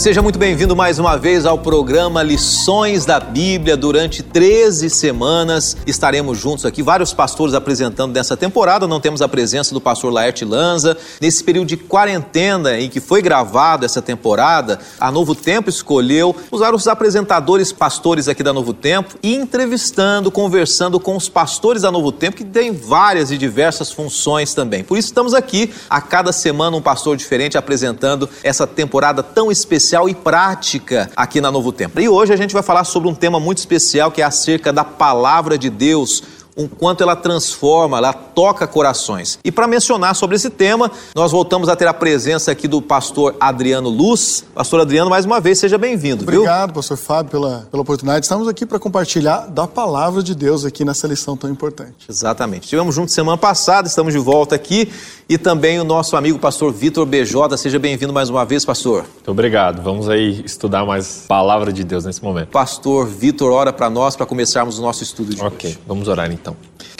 Seja muito bem-vindo mais uma vez ao programa Lições da Bíblia. Durante 13 semanas estaremos juntos aqui, vários pastores apresentando nessa temporada. Não temos a presença do pastor Laerte Lanza. Nesse período de quarentena em que foi gravado essa temporada, a Novo Tempo escolheu usar os apresentadores pastores aqui da Novo Tempo e entrevistando, conversando com os pastores da Novo Tempo, que têm várias e diversas funções também. Por isso estamos aqui a cada semana um pastor diferente apresentando essa temporada tão especial especial e prática aqui na Novo Tempo. E hoje a gente vai falar sobre um tema muito especial que é acerca da palavra de Deus o quanto ela transforma, ela toca corações. E para mencionar sobre esse tema, nós voltamos a ter a presença aqui do pastor Adriano Luz. Pastor Adriano, mais uma vez, seja bem-vindo. Obrigado, pastor Fábio, pela, pela oportunidade. Estamos aqui para compartilhar da palavra de Deus aqui nessa lição tão importante. Exatamente. Estivemos juntos semana passada, estamos de volta aqui. E também o nosso amigo pastor Vitor BJ. Seja bem-vindo mais uma vez, pastor. Muito obrigado. Vamos aí estudar mais palavra de Deus nesse momento. Pastor Vitor, ora para nós para começarmos o nosso estudo de Ok, hoje. vamos orar então.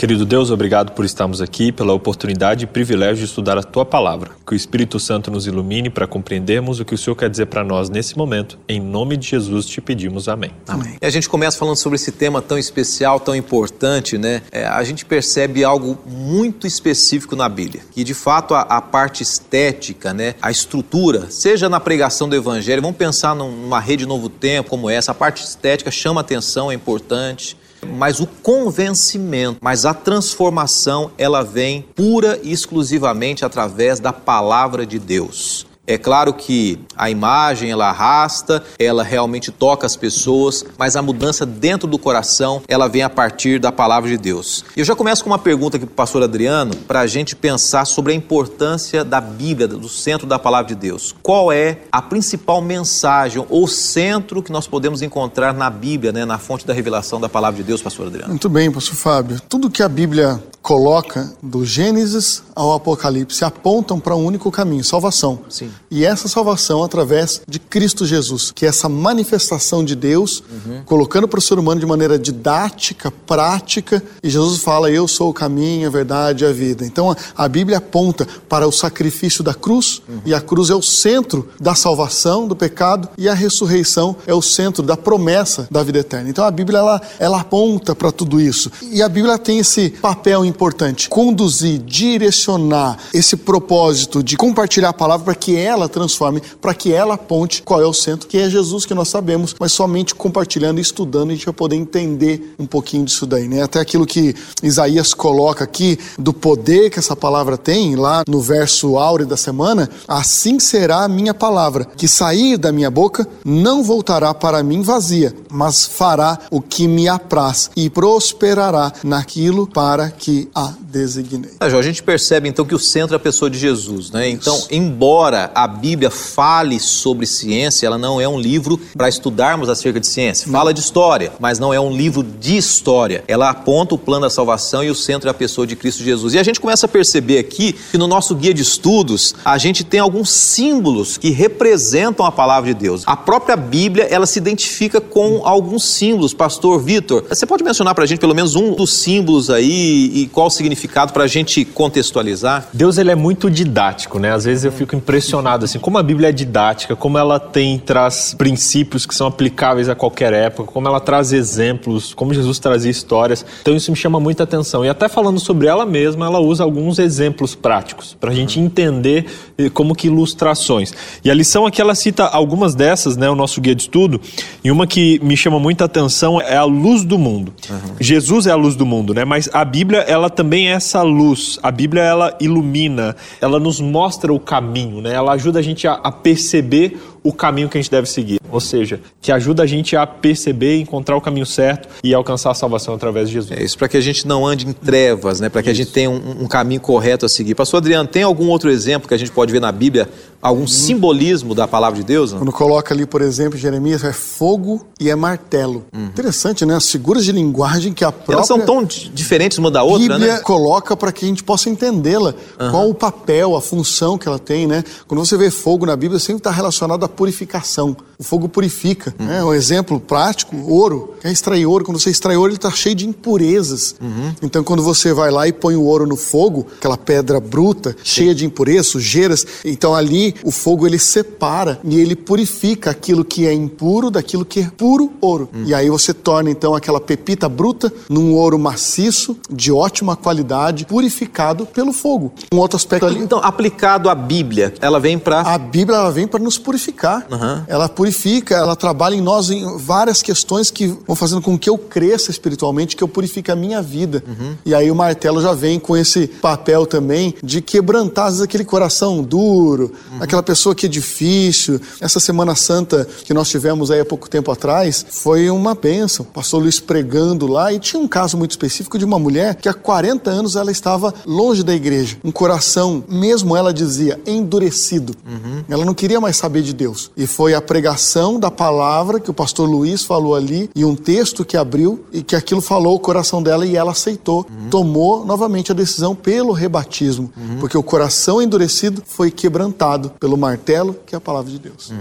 Querido Deus, obrigado por estarmos aqui, pela oportunidade e privilégio de estudar a tua palavra. Que o Espírito Santo nos ilumine para compreendermos o que o Senhor quer dizer para nós nesse momento. Em nome de Jesus te pedimos amém. Amém. E a gente começa falando sobre esse tema tão especial, tão importante, né? É, a gente percebe algo muito específico na Bíblia, que de fato a, a, parte estética, né, a estrutura, seja na pregação do Evangelho, vamos pensar numa rede Novo Tempo como essa, a parte estética chama atenção, é importante mas o convencimento, mas a transformação, ela vem pura e exclusivamente através da palavra de Deus. É claro que a imagem ela arrasta, ela realmente toca as pessoas, mas a mudança dentro do coração ela vem a partir da palavra de Deus. Eu já começo com uma pergunta aqui para o pastor Adriano, para a gente pensar sobre a importância da Bíblia, do centro da palavra de Deus. Qual é a principal mensagem ou centro que nós podemos encontrar na Bíblia, né, na fonte da revelação da palavra de Deus, pastor Adriano? Muito bem, pastor Fábio. Tudo que a Bíblia coloca, do Gênesis ao Apocalipse, apontam para um único caminho, salvação. Sim. E essa salvação através de Cristo Jesus, que é essa manifestação de Deus, uhum. colocando para o ser humano de maneira didática, prática, e Jesus fala: Eu sou o caminho, a verdade e a vida. Então a, Bíblia aponta para o sacrifício da cruz, uhum. e a cruz é o centro da salvação do pecado, e a ressurreição é o centro da promessa da vida eterna. Então a Bíblia ela, ela aponta para tudo isso. E a Bíblia tem esse papel importante: conduzir, direcionar esse propósito de compartilhar a palavra para que ela transforme, para que ela aponte qual é o centro, que é Jesus que nós sabemos, mas somente compartilhando e estudando a gente vai poder entender um pouquinho disso daí, né? Até aquilo que Isaías coloca aqui do poder que essa palavra tem, lá no verso áureo da semana, assim será a minha palavra, que sair da minha boca não voltará para mim vazia, mas fará o que me apraz e prosperará naquilo para que a designei. Ah, a gente percebe então que o centro é a pessoa de Jesus, né? Então, Isso. Então, embora a Bíblia fale sobre ciência, ela não é um livro para estudarmos acerca de ciência. Não. Fala de história, mas não é um livro de história. Ela aponta o plano da salvação e o centro é a pessoa de Cristo Jesus. E a gente começa a perceber aqui que no nosso guia de estudos, a gente tem alguns símbolos que representam a palavra de Deus. A própria Bíblia, ela se identifica com alguns símbolos. Pastor Vitor, você pode mencionar para a gente pelo menos um dos símbolos aí e qual o significado para a gente contextualizar? Deus ele é muito didático, né? Às vezes eu fico impressionado assim, como a Bíblia é didática, como ela tem traz princípios que são aplicáveis a qualquer época, como ela traz exemplos, como Jesus trazia histórias. Então isso me chama muita atenção. E até falando sobre ela mesma, ela usa alguns exemplos práticos para a gente entender eh, como que ilustrações. E a lição aqui ela cita algumas dessas, né? O nosso guia de estudo. E uma que me chama muita atenção é a luz do mundo. Uhum. Jesus é a luz do mundo, né? Mas a Bíblia ela também é essa luz. A Bíblia ela ilumina, ela nos mostra o caminho, né? Ela ajuda a gente a, a perceber o caminho que a gente deve seguir. Ou seja, que ajuda a gente a perceber, encontrar o caminho certo e alcançar a salvação através de Jesus. É isso para que a gente não ande em trevas, né? Para que isso. a gente tenha um, um, caminho correto a seguir. Pastor Adriano, tem algum outro exemplo que a gente pode ver na Bíblia algum simbolismo da palavra de Deus? Não? Quando coloca ali, por exemplo, Jeremias, é fogo e é martelo. Interessante, né? As figuras de linguagem que a própria Elas são tão di- diferentes uma da outra, Bíblia né? coloca para que a gente possa entendê-la. Qual o papel, a função que ela tem, né? Quando você vê fogo na Bíblia, sempre está relacionado à purificação. O fogo purifica. né? Um exemplo prático, ouro. Quer extrair ouro? Quando você extrai ouro, ele está cheio de impurezas. Então, quando você vai lá e põe o ouro no fogo, aquela pedra bruta, cheia de impurezas, sujeiras, então ali o fogo ele separa e ele purifica aquilo que é impuro daquilo que é puro ouro. E aí você torna então aquela pepita bruta num ouro maciço, de ótima qualidade, purificado pelo fogo. Um outro aspecto ali. Então, aplicado à Bíblia, ela vem para A Bíblia ela vem para nos purificar. Aham. Ela purifica, ela trabalha em nós em várias questões que vão fazendo com que eu cresça espiritualmente, que eu purifique a minha vida. E aí o martelo já vem com esse papel também de quebrantar às vezes, aquele coração duro, aquela pessoa que é difícil. Essa Semana Santa que nós tivemos aí há pouco tempo atrás foi uma bênção. Pastor Luiz pregando lá e tinha um caso muito específico de uma mulher que há 40 anos ela estava longe da igreja. Um coração, mesmo ela dizia, endurecido. Ela não queria mais saber de Deus. E foi a pregação da palavra que o pastor Luiz falou ali e um texto que abriu e que aquilo falou o coração dela e ela aceitou. Tomou novamente a decisão pelo rebatismo, porque o coração endurecido foi quebrantado pelo martelo que é a palavra de Deus.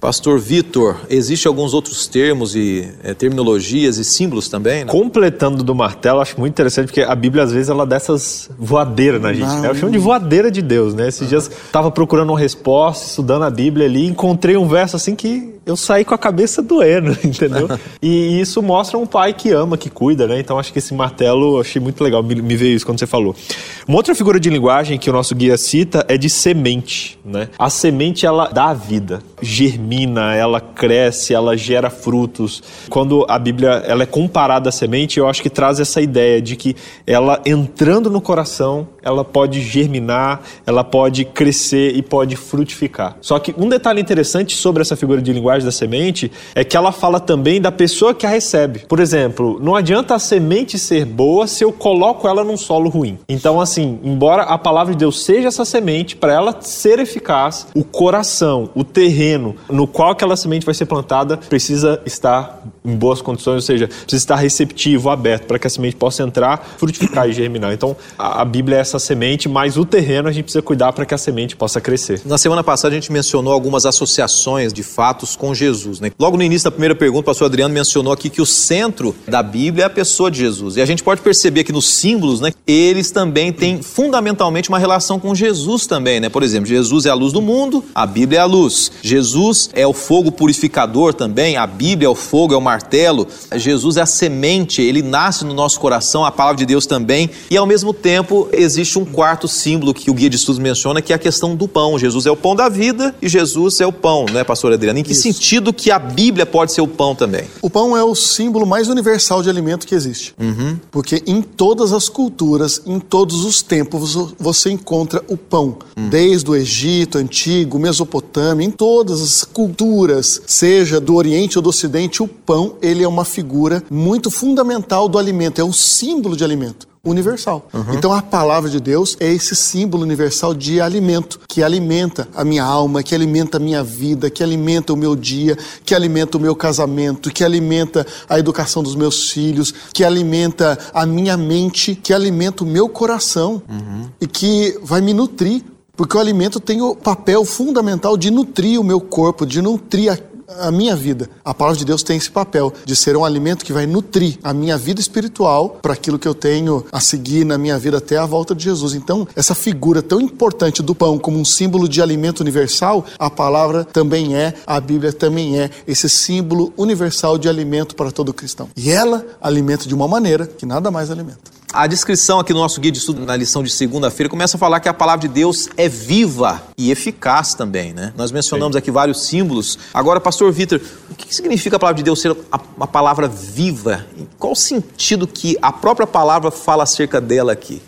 Pastor Vitor, existem alguns outros termos e eh, terminologias e símbolos também? né? Completando do martelo, acho muito interessante, porque a Bíblia, às vezes, ela dá essas voadeiras na gente. né? Eu chamo de voadeira de Deus, né? Esses dias tava procurando uma resposta, estudando a Bíblia ali, encontrei um verso assim que eu saí com a cabeça doendo, entendeu? e isso mostra um pai que ama, que cuida, né? Então acho que esse martelo, eu achei muito legal, me, me veio isso quando você falou. Uma outra figura de linguagem que o nosso guia cita é de semente, né? A semente, ela dá a vida, germina, ela cresce, ela gera frutos. Quando a Bíblia ela é comparada à semente, eu acho que traz essa ideia de que ela entrando no coração, ela pode germinar, ela pode crescer e pode frutificar. Só que um detalhe interessante sobre essa figura de linguagem da semente é que ela fala também da pessoa que a recebe. Por exemplo, não adianta a semente ser boa se eu coloco ela num solo ruim. Então, assim, embora a palavra de Deus seja essa semente, para ela ser eficaz, o coração, o terreno no qual aquela semente vai ser plantada precisa estar em boas condições, ou seja, precisa estar receptivo, aberto, para que a semente possa entrar, frutificar e germinar. Então, a, a Bíblia é essa semente, mas o terreno a gente precisa cuidar para que a semente possa crescer. Na semana passada a gente mencionou algumas associações de fatos com Jesus. Né? Logo no início da primeira pergunta, o pastor Adriano mencionou aqui que o centro da Bíblia é a pessoa de Jesus. E a gente pode perceber que nos símbolos, né, eles também têm fundamentalmente uma relação com Jesus também. Né? Por exemplo, Jesus é a luz do mundo, a Bíblia é a luz. Jesus é o fogo purificador também, a Bíblia é o fogo, é o martelo. Jesus é a semente, ele nasce no nosso coração, a palavra de Deus também. E ao mesmo tempo existe um quarto símbolo que o guia de estudos menciona, que é a questão do pão. Jesus é o pão da vida e Jesus é o pão, né, pastor Adriano? Em que sentido que a Bíblia pode ser o pão também? O pão é o símbolo mais universal de alimento que existe. Porque em todas as culturas, em todos os tempos, você encontra o pão. Desde o Egito antigo, Mesopotâmia, em todas as culturas, seja do Oriente ou do Ocidente, o pão ele é uma figura muito fundamental do alimento, é um símbolo de alimento universal. Então a palavra de Deus é esse símbolo universal de alimento, que alimenta a minha alma, que alimenta a minha vida, que alimenta o meu dia, que alimenta o meu casamento, que alimenta a educação dos meus filhos, que alimenta a minha mente, que alimenta o meu coração e que vai me nutrir. Porque o alimento tem o papel fundamental de nutrir o meu corpo, de nutrir a a minha vida. A palavra de Deus tem esse papel de ser um alimento que vai nutrir a minha vida espiritual para aquilo que eu tenho a seguir na minha vida até a volta de Jesus. Então, essa figura tão importante do pão como um símbolo de alimento universal, a palavra também é, a Bíblia também é esse símbolo universal de alimento para todo cristão. E ela alimenta de uma maneira que nada mais alimenta. A descrição aqui no nosso guia de estudo, na lição de segunda-feira, começa a falar que a palavra de Deus é viva e eficaz também, né? Nós mencionamos aqui vários símbolos. Agora, pastor Vitor, o que significa a palavra de Deus ser uma palavra viva? Qual o sentido que a própria palavra fala acerca dela aqui?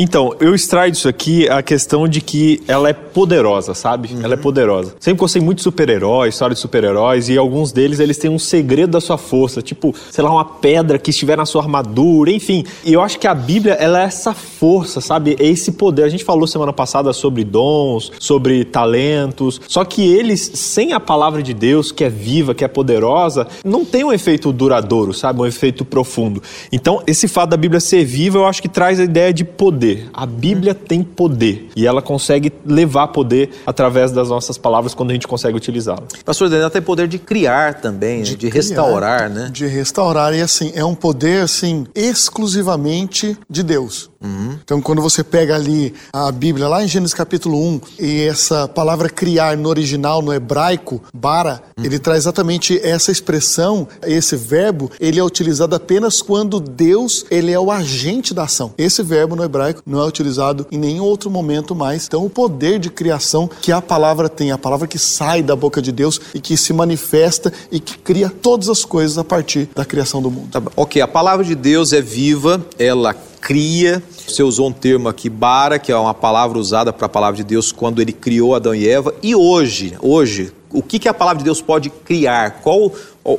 Então, eu extraio disso aqui a questão de que ela é poderosa, sabe? Ela é poderosa. Sempre gostei muito de super-heróis, história de super-heróis, e alguns deles, eles têm um segredo da sua força, tipo, sei lá, uma pedra que estiver na sua armadura, enfim. E eu acho que a Bíblia, ela é essa força, sabe? É esse poder. A gente falou semana passada sobre dons, sobre talentos, só que eles, sem a palavra de Deus, que é viva, que é poderosa, não tem um efeito duradouro, sabe? Um efeito profundo. Então, esse fato da Bíblia ser viva, eu acho que traz a ideia de poder. A Bíblia tem poder e ela consegue levar poder através das nossas palavras quando a gente consegue utilizá-la. Pastor Daniel tem poder de criar também, de, de restaurar, né? De restaurar. E assim, é um poder, assim, exclusivamente de Deus. Uhum. Então, quando você pega ali a Bíblia, lá em Gênesis capítulo 1, e essa palavra criar no original, no hebraico, bara, uhum. ele traz exatamente essa expressão, esse verbo, ele é utilizado apenas quando Deus, ele é o agente da ação. Esse verbo no hebraico não é utilizado em nenhum outro momento mais. Então, o poder de criação que a palavra tem, a palavra que sai da boca de Deus e que se manifesta e que cria todas as coisas a partir da criação do mundo. Tá ok, a palavra de Deus é viva, ela cria. Você usou um termo aqui, bara, que é uma palavra usada para a palavra de Deus quando ele criou Adão e Eva. E hoje, hoje, o que, que a palavra de Deus pode criar? Qual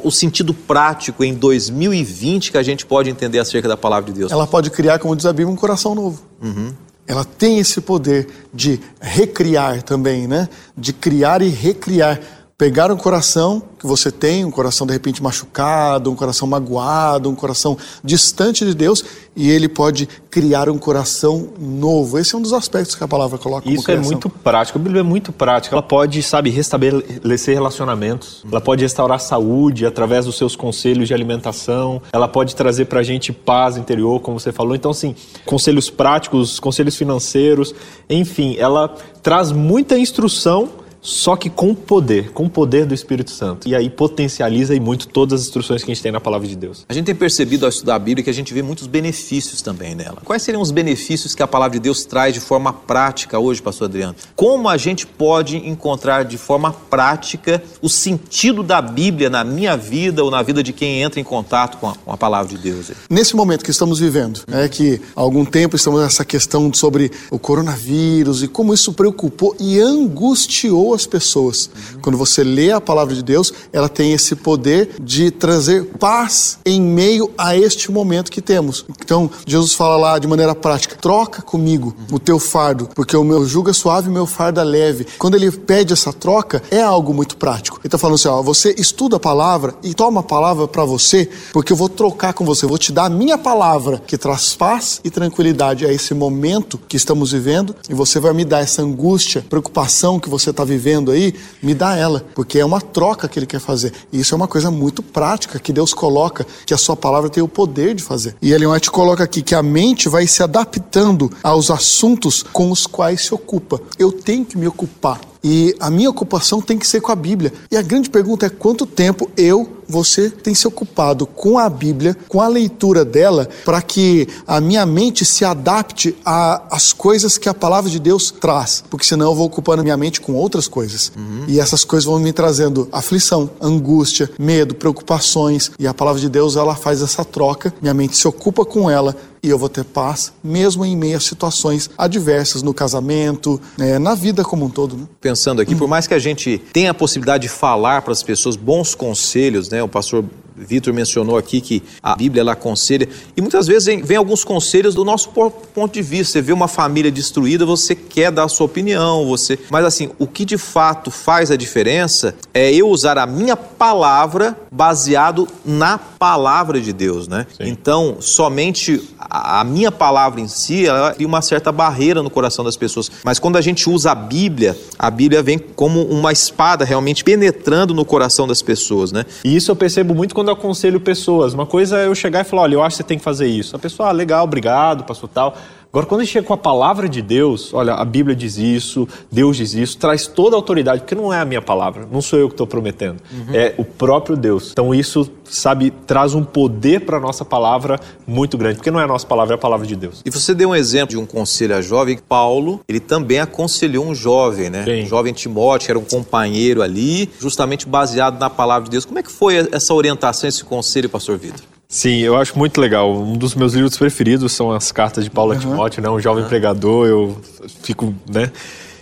o sentido prático em 2020 que a gente pode entender acerca da palavra de Deus? Ela pode criar, como diz a Bíblia, um coração novo. Uhum. Ela tem esse poder de recriar também, né? De criar e recriar pegar um coração que você tem, um coração de repente machucado, um coração magoado, um coração distante de Deus, e ele pode criar um coração novo. Esse é um dos aspectos que a palavra coloca Isso é muito prático. A Bíblia é muito prática. Ela pode, sabe, restabelecer relacionamentos. Ela pode restaurar saúde através dos seus conselhos de alimentação. Ela pode trazer pra gente paz interior, como você falou. Então, assim, conselhos práticos, conselhos financeiros, enfim, ela traz muita instrução só que com poder, com o poder do Espírito Santo. E aí potencializa e muito todas as instruções que a gente tem na palavra de Deus. A gente tem percebido ao estudar a Bíblia que a gente vê muitos benefícios também nela. Quais seriam os benefícios que a palavra de Deus traz de forma prática hoje, pastor Adriano? Como a gente pode encontrar de forma prática o sentido da Bíblia na minha vida ou na vida de quem entra em contato com a, com a palavra de Deus? Nesse momento que estamos vivendo, é que há algum tempo estamos nessa questão sobre o coronavírus e como isso preocupou e angustiou as pessoas. Quando você lê a palavra de Deus, ela tem esse poder de trazer paz em meio a este momento que temos. Então, Jesus fala lá de maneira prática: troca comigo o teu fardo, porque o meu jugo é suave e o meu fardo é leve. Quando ele pede essa troca, é algo muito prático. Ele está falando assim: ó, você estuda a palavra e toma a palavra para você, porque eu vou trocar com você, vou te dar a minha palavra que traz paz e tranquilidade a esse momento que estamos vivendo, e você vai me dar essa angústia, preocupação que você está vivendo vivendo aí, me dá ela, porque é uma troca que ele quer fazer. E isso é uma coisa muito prática que Deus coloca, que a sua palavra tem o poder de fazer. E Ellen White coloca aqui que a mente vai se adaptando aos assuntos com os quais se ocupa. Eu tenho que me ocupar e a minha ocupação tem que ser com a Bíblia. E a grande pergunta é quanto tempo eu, você, tem se ocupado com a Bíblia, com a leitura dela, para que a minha mente se adapte às coisas que a palavra de Deus traz. Porque senão eu vou ocupando a minha mente com outras coisas. Uhum. E essas coisas vão me trazendo aflição, angústia, medo, preocupações. E a palavra de Deus, ela faz essa troca. Minha mente se ocupa com ela e eu vou ter paz, mesmo em meio a situações adversas no casamento, né, na vida como um todo. Né? Pensando aqui, por mais que a gente tenha a possibilidade de falar para as pessoas bons conselhos, né? O pastor Vitor mencionou aqui que a Bíblia ela aconselha, e muitas vezes vem, vem, alguns conselhos do nosso ponto de vista. Você vê uma família destruída, você quer dar a sua opinião, você. Mas assim, o que de fato faz a diferença é eu usar a minha palavra baseado na palavra de Deus, né? Sim. Então, somente a minha palavra em si, ela cria uma certa barreira no coração das pessoas. Mas quando a gente usa a Bíblia, a Bíblia vem como uma espada realmente penetrando no coração das pessoas, né? E isso eu percebo muito quando eu aconselho pessoas. Uma coisa é eu chegar e falar, olha, eu acho que você tem que fazer isso. A pessoa, ah, legal, obrigado, pastor tal. Agora, quando a gente chega com a palavra de Deus, olha, a Bíblia diz isso, Deus diz isso, traz toda a autoridade, porque não é a minha palavra, não sou eu que estou prometendo, uhum. é o próprio Deus. Então, isso, sabe, traz um poder para a nossa palavra muito grande, porque não é a nossa palavra, é a palavra de Deus. E você deu um exemplo de um conselho a jovem, Paulo, ele também aconselhou um jovem, né? Sim. Um jovem Timóteo, que era um companheiro ali, justamente baseado na palavra de Deus. Como é que foi essa orientação, esse conselho, pastor Vitor? Sim, eu acho muito legal. Um dos meus livros preferidos são as cartas de Paulo a Timóteo, né? Um jovem pregador, eu fico, né?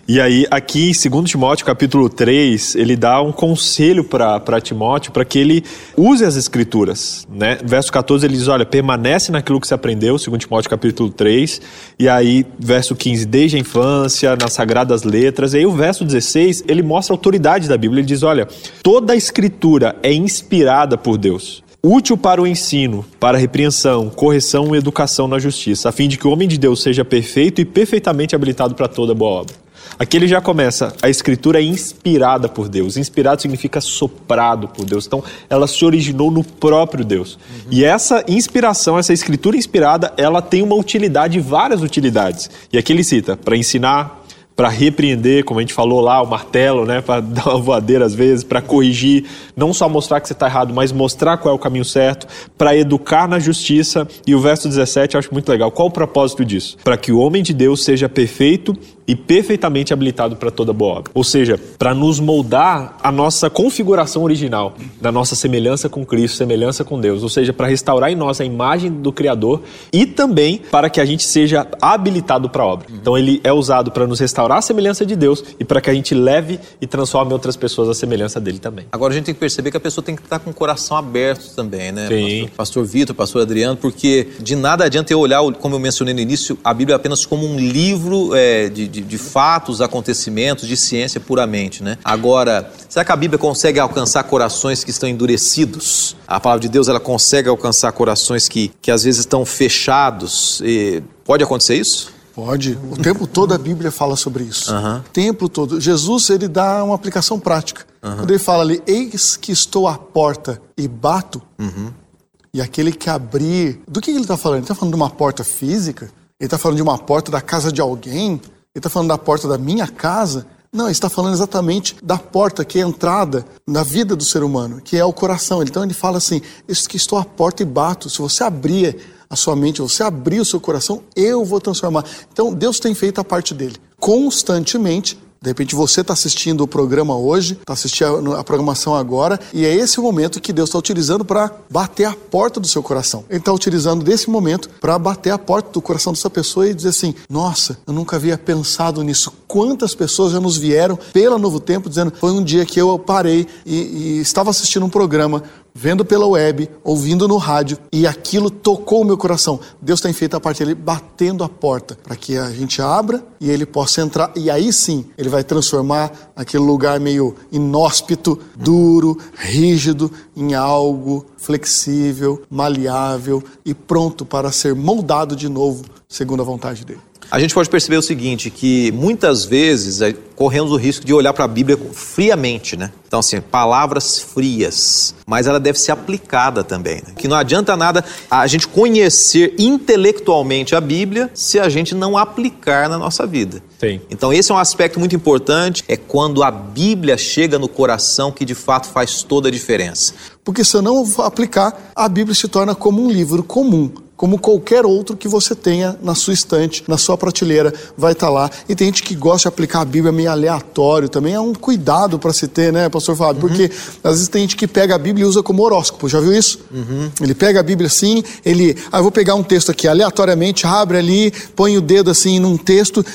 E aí, aqui em 2 Timóteo, capítulo 3, ele dá um conselho para Timóteo para que ele use as escrituras. Né? Verso 14, ele diz: Olha, permanece naquilo que se aprendeu, 2 Timóteo, capítulo 3. E aí, verso 15, desde a infância, nas sagradas letras. E aí, o verso 16, ele mostra a autoridade da Bíblia. Ele diz: Olha, toda a escritura é inspirada por Deus útil para o ensino, para a repreensão, correção e educação na justiça, a fim de que o homem de Deus seja perfeito e perfeitamente habilitado para toda boa obra. Aqui ele já começa, a escritura é inspirada por Deus. Inspirado significa soprado por Deus. Então, ela se originou no próprio Deus. Uhum. E essa inspiração, essa escritura inspirada, ela tem uma utilidade, várias utilidades. E aqui ele cita, para ensinar, para repreender, como a gente falou lá, o martelo, né, para dar uma voadeira às vezes, para corrigir, não só mostrar que você está errado, mas mostrar qual é o caminho certo, para educar na justiça. E o verso 17 eu acho muito legal. Qual o propósito disso? Para que o homem de Deus seja perfeito e perfeitamente habilitado para toda boa obra. Ou seja, para nos moldar a nossa configuração original, da nossa semelhança com Cristo, semelhança com Deus. Ou seja, para restaurar em nós a imagem do Criador e também para que a gente seja habilitado para a obra. Então ele é usado para nos restaurar a semelhança de Deus e para que a gente leve e transforme outras pessoas à semelhança dele também. Agora a gente tem que perceber que a pessoa tem que estar com o coração aberto também, né? Sim. Pastor, Pastor Vitor, Pastor Adriano, porque de nada adianta eu olhar, como eu mencionei no início, a Bíblia apenas como um livro é, de, de, de, fatos, acontecimentos, de ciência puramente, né? Agora, será que a Bíblia consegue alcançar corações que estão endurecidos? A palavra de Deus, ela consegue alcançar corações que, que às vezes estão fechados? E pode acontecer isso? Pode. O tempo todo a Bíblia fala sobre isso. Uhum. O tempo todo. Jesus, ele dá uma aplicação prática. Uhum. Quando ele fala ali, eis que estou à porta e bato, Uhum. e aquele que abrir... Do que ele está falando? Ele está falando de uma porta física? Ele está falando de uma porta da casa de alguém? Está falando da porta da minha casa? Não, ele está falando exatamente da porta que é a entrada na vida do ser humano, que é o coração. Então ele fala assim: Eis que estou à porta e bato. Se você abrir a sua mente, você abrir o seu coração, eu vou transformar. Então Deus tem feito a parte dele. Constantemente, de repente você está assistindo o programa hoje, está assistindo a programação agora, e é esse o momento que Deus está utilizando para bater a porta do seu coração. Ele está utilizando desse momento para bater a porta do coração dessa pessoa e dizer assim: Nossa, eu nunca havia pensado nisso. Quantas pessoas já nos vieram pela Novo Tempo dizendo: Foi um dia que eu parei e, e estava assistindo um programa vendo pela web, ouvindo no rádio, e aquilo tocou o meu coração. Deus tem feito a parte dele batendo a porta para que a gente abra e ele possa entrar. E aí sim, ele vai transformar aquele lugar meio inóspito, duro, rígido, em algo flexível, maleável e pronto para ser moldado de novo segundo a vontade dele. A gente pode perceber o seguinte, que muitas vezes é, corremos o risco de olhar para a Bíblia friamente, né? Então, assim, palavras frias, mas ela deve ser aplicada também. Né? Que não adianta nada a gente conhecer intelectualmente a Bíblia se a gente não aplicar na nossa vida. Sim. Então, esse é um aspecto muito importante, é quando a Bíblia chega no coração que de fato faz toda a diferença. Porque se eu não aplicar, a Bíblia se torna como um livro comum, como qualquer outro que você tenha na sua estante, na sua prateleira, vai estar lá. E tem gente que gosta de aplicar a Bíblia meio aleatório também, é um cuidado para se ter, né, pastor Fábio? Porque às vezes tem gente que pega a Bíblia e usa como horóscopo, já viu isso? Ele pega a Bíblia assim, ele, ah, eu vou pegar um texto aqui aleatoriamente, abre ali, põe o dedo assim num texto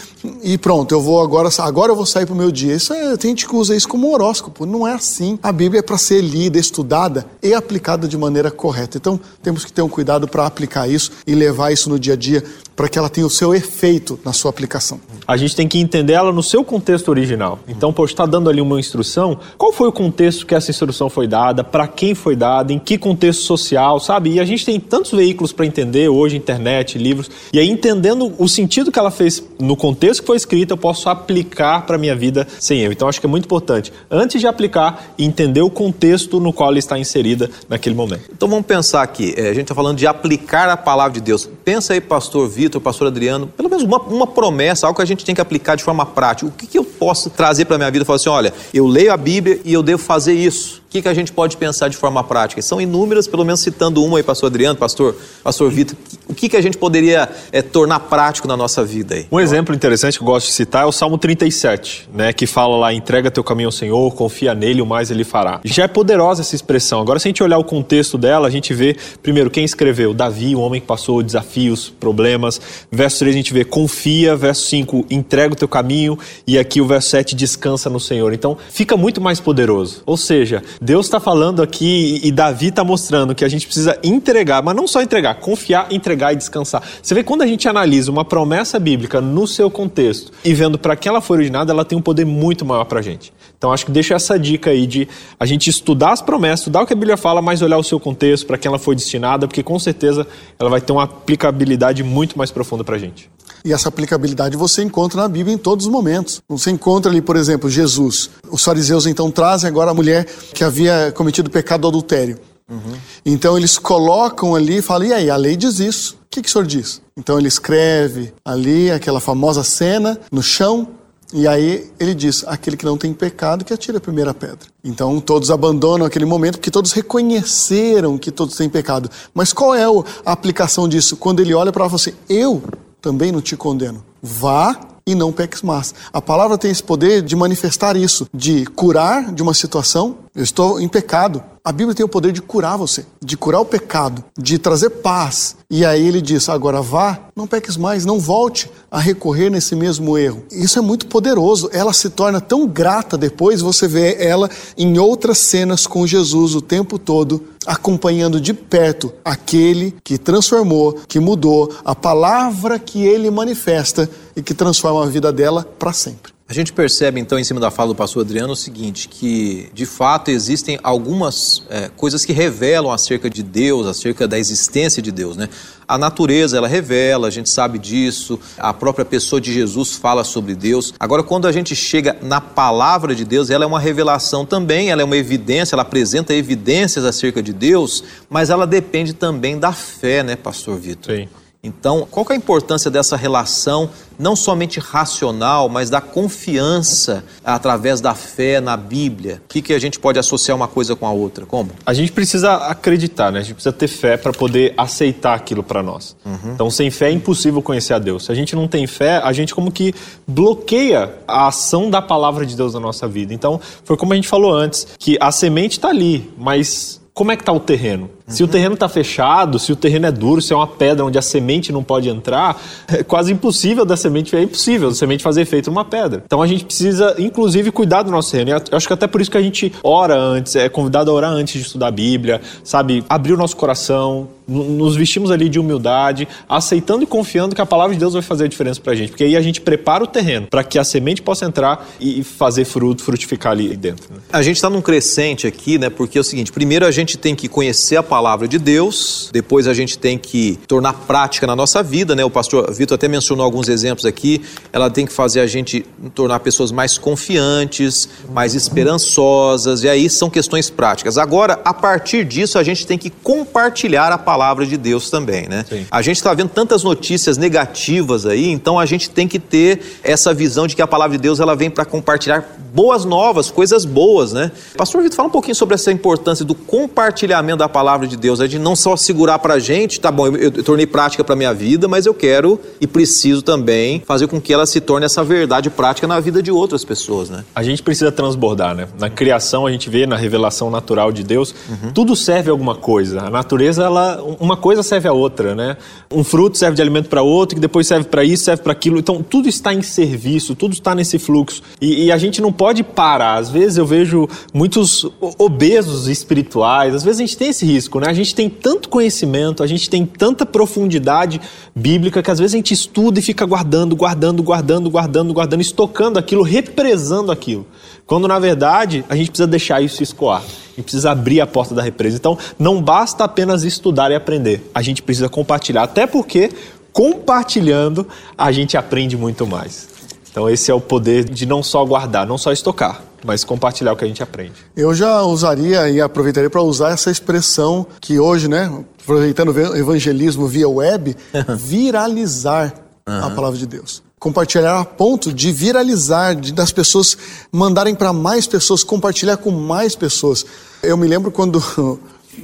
e pronto, eu vou agora, agora eu vou sair pro meu dia. Isso é, tem gente que usa isso como horóscopo, não é assim. A Bíblia é para ser lida, estudada e aplicada de maneira correta. Então, temos que ter um cuidado para aplicar isso e levar isso no dia a dia para que ela tenha o seu efeito na sua aplicação. A gente tem que entender ela no seu contexto original. Então, pô, está dando ali uma instrução, qual foi o contexto que essa instrução foi dada, para quem foi dada, em que contexto social, sabe? E a gente tem tantos veículos para entender hoje, internet, livros, e aí entendendo o sentido que ela fez no contexto que foi escrita, eu posso aplicar para minha vida sem erro. Então, acho que é muito importante, antes de aplicar, entender o contexto no qual ela está inserida naquele momento. Então vamos pensar aqui, é, a gente está falando de aplicar a palavra de Deus. Pensa aí, pastor Vitor, pastor Adriano, pelo menos uma, uma promessa, algo que a gente tem que aplicar de forma prática. O que, que eu posso trazer para a minha vida e falar assim: olha, eu leio a Bíblia e eu devo fazer isso? O que, que a gente pode pensar de forma prática? São inúmeras, pelo menos citando uma aí, pastor Adriano, pastor, pastor Vitor. O que, que a gente poderia é, tornar prático na nossa vida aí? Um exemplo interessante que eu gosto de citar é o Salmo 37, né? Que fala lá: entrega teu caminho ao Senhor, confia nele, o mais ele fará. Já é poderosa essa expressão. Agora, se a gente olhar o contexto dela, a gente vê, primeiro, quem escreveu? Davi, o homem que passou desafios, problemas. Verso 3 a gente vê confia, verso 5, entrega o teu caminho, e aqui o verso 7, descansa no Senhor. Então, fica muito mais poderoso. Ou seja, Deus está falando aqui e Davi está mostrando que a gente precisa entregar, mas não só entregar, confiar, entregar e descansar. Você vê quando a gente analisa uma promessa bíblica no seu contexto e vendo para que ela foi originada, ela tem um poder muito maior para a gente. Então acho que deixa essa dica aí de a gente estudar as promessas, estudar o que a Bíblia fala, mas olhar o seu contexto, para quem ela foi destinada, porque com certeza ela vai ter uma aplicabilidade muito mais profunda para a gente. E essa aplicabilidade você encontra na Bíblia em todos os momentos. Você encontra ali, por exemplo, Jesus. Os fariseus então trazem agora a mulher que havia cometido o pecado do adultério. Uhum. Então eles colocam ali e falam: e aí, a lei diz isso. O que, que o senhor diz? Então ele escreve ali aquela famosa cena no chão. E aí ele diz: aquele que não tem pecado que atire a primeira pedra. Então todos abandonam aquele momento porque todos reconheceram que todos têm pecado. Mas qual é a aplicação disso? Quando ele olha para ela e fala assim: eu também não te condeno. Vá e não peques mais. A palavra tem esse poder de manifestar isso, de curar de uma situação. Eu estou em pecado. A Bíblia tem o poder de curar você, de curar o pecado, de trazer paz. E aí ele diz: agora vá, não peques mais, não volte a recorrer nesse mesmo erro. Isso é muito poderoso. Ela se torna tão grata depois, você vê ela em outras cenas com Jesus o tempo todo, acompanhando de perto aquele que transformou, que mudou, a palavra que ele manifesta e que transforma a vida dela para sempre. A gente percebe então em cima da fala do pastor Adriano o seguinte, que de fato existem algumas é, coisas que revelam acerca de Deus, acerca da existência de Deus, né? A natureza ela revela, a gente sabe disso, a própria pessoa de Jesus fala sobre Deus. Agora, quando a gente chega na palavra de Deus, ela é uma revelação também, ela é uma evidência, ela apresenta evidências acerca de Deus, mas ela depende também da fé, né, Pastor Vitor? Sim. Então, qual é a importância dessa relação, não somente racional, mas da confiança através da fé na Bíblia? O que, que a gente pode associar uma coisa com a outra? Como? A gente precisa acreditar, né? A gente precisa ter fé para poder aceitar aquilo para nós. Uhum. Então, sem fé é impossível conhecer a Deus. Se a gente não tem fé, a gente como que bloqueia a ação da palavra de Deus na nossa vida. Então, foi como a gente falou antes, que a semente está ali, mas como é que está o terreno? Se o terreno está fechado, se o terreno é duro, se é uma pedra onde a semente não pode entrar, é quase impossível da semente, é impossível da semente fazer efeito numa pedra. Então a gente precisa, inclusive, cuidar do nosso terreno. Eu acho que até por isso que a gente ora antes, é convidado a orar antes de estudar a Bíblia, sabe? Abrir o nosso coração, nos vestimos ali de humildade, aceitando e confiando que a palavra de Deus vai fazer a diferença pra gente. Porque aí a gente prepara o terreno para que a semente possa entrar e fazer fruto, frutificar ali dentro. Né? A gente está num crescente aqui, né? Porque é o seguinte: primeiro a gente tem que conhecer a palavra de Deus, depois a gente tem que tornar prática na nossa vida, né? O pastor Vitor até mencionou alguns exemplos aqui. Ela tem que fazer a gente tornar pessoas mais confiantes, mais esperançosas, e aí são questões práticas. Agora, a partir disso, a gente tem que compartilhar a palavra de Deus também, né? Sim. A gente está vendo tantas notícias negativas aí, então a gente tem que ter essa visão de que a palavra de Deus ela vem para compartilhar boas novas, coisas boas, né? Pastor Vitor, fala um pouquinho sobre essa importância do compartilhamento da palavra de Deus, é de não só segurar para a gente, tá bom, eu, eu, eu tornei prática para minha vida, mas eu quero e preciso também fazer com que ela se torne essa verdade prática na vida de outras pessoas, né? A gente precisa transbordar, né? Na criação a gente vê na revelação natural de Deus, uhum. tudo serve a alguma coisa. A natureza, ela, uma coisa serve a outra, né? Um fruto serve de alimento para outro, que depois serve para isso, serve para aquilo. Então tudo está em serviço, tudo está nesse fluxo. E, e a gente não pode parar. Às vezes eu vejo muitos obesos espirituais, às vezes a gente tem esse risco, né? A gente tem tanto conhecimento, a gente tem tanta profundidade bíblica que às vezes a gente estuda e fica guardando, guardando, guardando, guardando, guardando, estocando aquilo, represando aquilo. Quando na verdade a gente precisa deixar isso escoar. A gente precisa abrir a porta da represa. Então não basta apenas estudar e aprender. A gente precisa compartilhar, até porque compartilhando a gente aprende muito mais. Então esse é o poder de não só guardar, não só estocar, mas compartilhar o que a gente aprende. Eu já usaria e aproveitaria para usar essa expressão que hoje, né, aproveitando o evangelismo via web, viralizar uhum. a palavra de Deus. compartilhar a ponto de viralizar, de das pessoas mandarem para mais pessoas, compartilhar com mais pessoas. Eu me lembro quando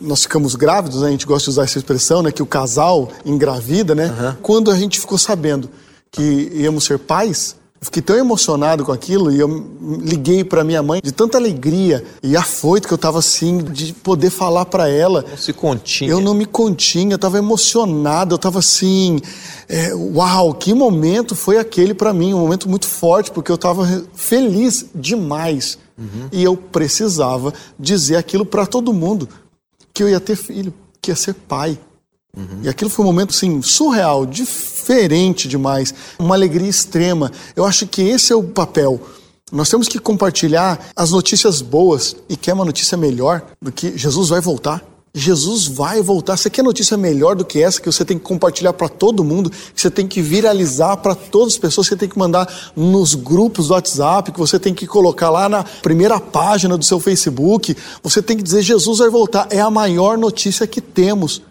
nós ficamos grávidos, né? a gente gosta de usar essa expressão, né? que o casal engravida, né? Uhum. Quando a gente ficou sabendo que íamos ser pais, eu fiquei tão emocionado com aquilo e eu liguei para minha mãe de tanta alegria e afoito que eu estava assim de poder falar para ela. Não se continha. Eu não me continha, eu estava emocionado, eu estava assim, é, uau, que momento foi aquele para mim, um momento muito forte porque eu estava feliz demais uhum. e eu precisava dizer aquilo para todo mundo que eu ia ter filho, que ia ser pai. Uhum. E aquilo foi um momento, assim, surreal, diferente demais, uma alegria extrema. Eu acho que esse é o papel. Nós temos que compartilhar as notícias boas. E quer uma notícia melhor do que Jesus vai voltar? Jesus vai voltar. Você quer notícia melhor do que essa que você tem que compartilhar para todo mundo, que você tem que viralizar para todas as pessoas, que você tem que mandar nos grupos do WhatsApp, que você tem que colocar lá na primeira página do seu Facebook. Você tem que dizer Jesus vai voltar. É a maior notícia que temos.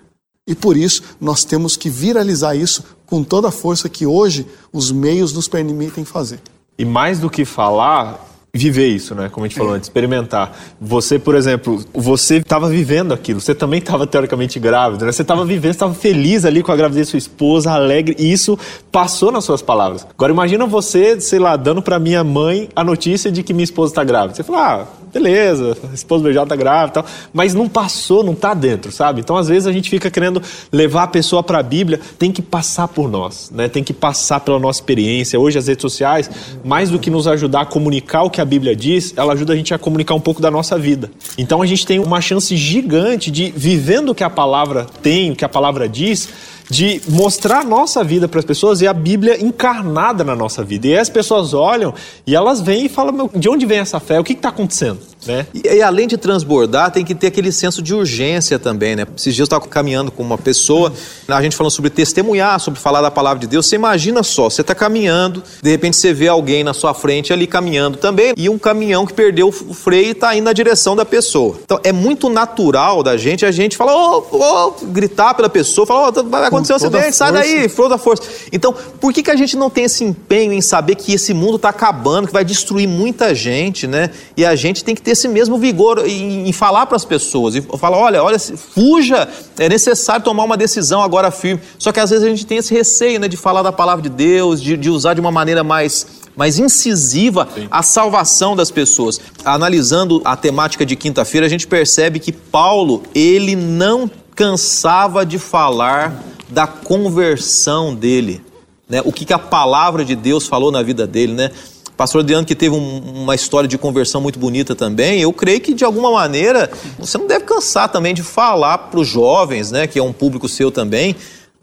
E por isso nós temos que viralizar isso com toda a força que hoje os meios nos permitem fazer. E mais do que falar, viver isso, né? Como a gente falou é. antes, experimentar. Você, por exemplo, você estava vivendo aquilo, você também estava teoricamente grávida, né? Você estava vivendo, estava feliz ali com a gravidez da sua esposa, alegre, e isso passou nas suas palavras. Agora imagina você, sei lá, dando para minha mãe a notícia de que minha esposa está grávida. Você fala, ah, beleza, a esposa do Beijado tá grávida e tal, mas não passou, não tá dentro, sabe? Então, às vezes, a gente fica querendo levar a pessoa para a Bíblia, tem que passar por nós, né? Tem que passar pela nossa experiência. Hoje, as redes sociais, mais do que nos ajudar a comunicar o que a Bíblia diz, ela ajuda a gente a comunicar um pouco da nossa vida. Então, a gente tem uma chance gigante de, vivendo o que a palavra tem, o que a palavra diz, de mostrar a nossa vida para as pessoas e a Bíblia encarnada na nossa vida. E aí as pessoas olham e elas vêm e falam: de onde vem essa fé? O que está acontecendo? Né? E, e, além de transbordar, tem que ter aquele senso de urgência também, né? Esses dias eu estava caminhando com uma pessoa, a gente falando sobre testemunhar, sobre falar da palavra de Deus. Você imagina só, você está caminhando, de repente você vê alguém na sua frente ali caminhando também, e um caminhão que perdeu o freio está indo na direção da pessoa. Então é muito natural da gente a gente falar, oh, oh, gritar pela pessoa, falar, oh, vai um acidente, sai daí, flor da força. Então, por que, que a gente não tem esse empenho em saber que esse mundo está acabando, que vai destruir muita gente, né? E a gente tem que ter esse mesmo vigor em, em falar para as pessoas e falar: olha, olha, fuja, é necessário tomar uma decisão agora firme. Só que às vezes a gente tem esse receio né, de falar da palavra de Deus, de, de usar de uma maneira mais, mais incisiva Sim. a salvação das pessoas. Analisando a temática de quinta-feira, a gente percebe que Paulo, ele não cansava de falar da conversão dele. Né? O que, que a palavra de Deus falou na vida dele, né? Pastor Adriano, que teve um, uma história de conversão muito bonita também, eu creio que de alguma maneira você não deve cansar também de falar para os jovens, né, que é um público seu também,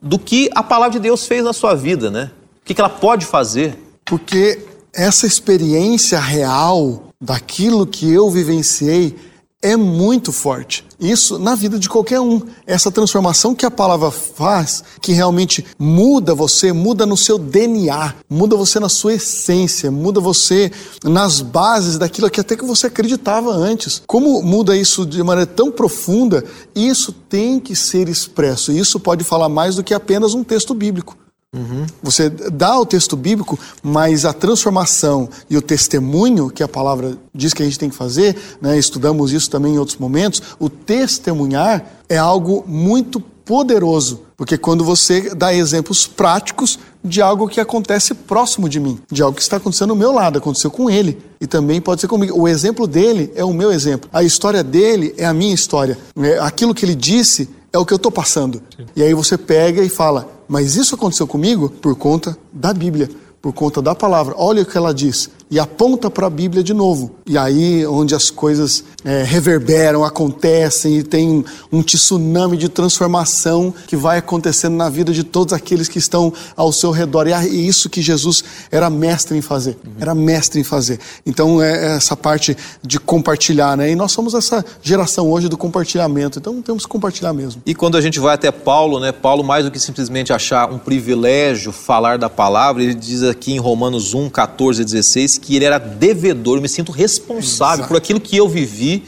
do que a palavra de Deus fez na sua vida, né? O que, que ela pode fazer. Porque essa experiência real daquilo que eu vivenciei é muito forte. Isso na vida de qualquer um. Essa transformação que a palavra faz, que realmente muda você, muda no seu DNA, muda você na sua essência, muda você nas bases daquilo que até que você acreditava antes. Como muda isso de maneira tão profunda, isso tem que ser expresso. Isso pode falar mais do que apenas um texto bíblico. Uhum. Você dá o texto bíblico, mas a transformação e o testemunho que a palavra diz que a gente tem que fazer, né, estudamos isso também em outros momentos, o testemunhar é algo muito poderoso, porque quando você dá exemplos práticos de algo que acontece próximo de mim, de algo que está acontecendo ao meu lado, aconteceu com ele e também pode ser comigo. O exemplo dele é o meu exemplo, a história dele é a minha história, é, aquilo que ele disse é o que eu estou passando. Sim. E aí você pega e fala: Mas isso aconteceu comigo por conta da Bíblia, por conta da palavra. Olha o que ela diz e aponta para a Bíblia de novo. E aí onde as coisas é, reverberam, acontecem e tem um tsunami de transformação que vai acontecendo na vida de todos aqueles que estão ao seu redor. E é isso que Jesus era mestre em fazer. Era mestre em fazer. Então é essa parte de compartilhar, né? E nós somos essa geração hoje do compartilhamento. Então temos que compartilhar mesmo. E quando a gente vai até Paulo, né? Paulo mais do que simplesmente achar um privilégio falar da palavra, ele diz aqui em Romanos 1, 14 e 16 que ele era devedor, eu me sinto responsável Exato. por aquilo que eu vivi,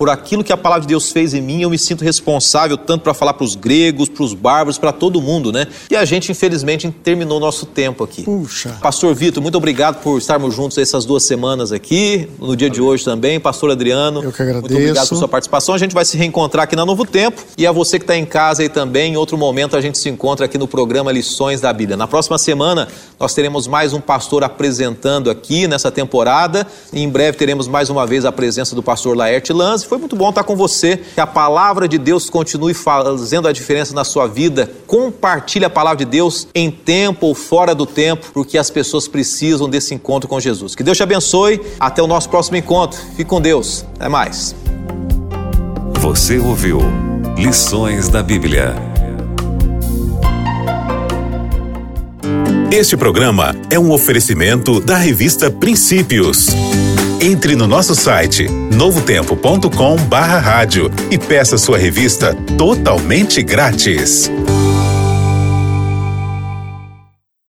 por aquilo que a palavra de Deus fez em mim, eu me sinto responsável tanto para falar para os gregos, para os bárbaros, para todo mundo, né? E a gente, infelizmente, terminou nosso tempo aqui. Puxa. Pastor Vitor, muito obrigado por estarmos juntos essas duas semanas aqui, no dia de hoje também. Pastor Adriano, Eu que agradeço. muito obrigado por sua participação. A gente vai se reencontrar aqui na Novo Tempo. E a você que está em casa aí também, em outro momento a gente se encontra aqui no programa Lições da Bíblia. Na próxima semana nós teremos mais um pastor apresentando aqui nessa temporada. E em breve teremos mais uma vez a presença do pastor Laerte Lanz. Foi muito bom estar com você. Que a palavra de Deus continue fazendo a diferença na sua vida. Compartilhe a palavra de Deus em tempo ou fora do tempo, porque as pessoas precisam desse encontro com Jesus. Que Deus te abençoe. Até o nosso próximo encontro. Fique com Deus. Até mais. Você ouviu Lições da Bíblia. Este programa é um oferecimento da revista Princípios. Entre no nosso site novotempo.com/barra rádio e peça sua revista totalmente grátis.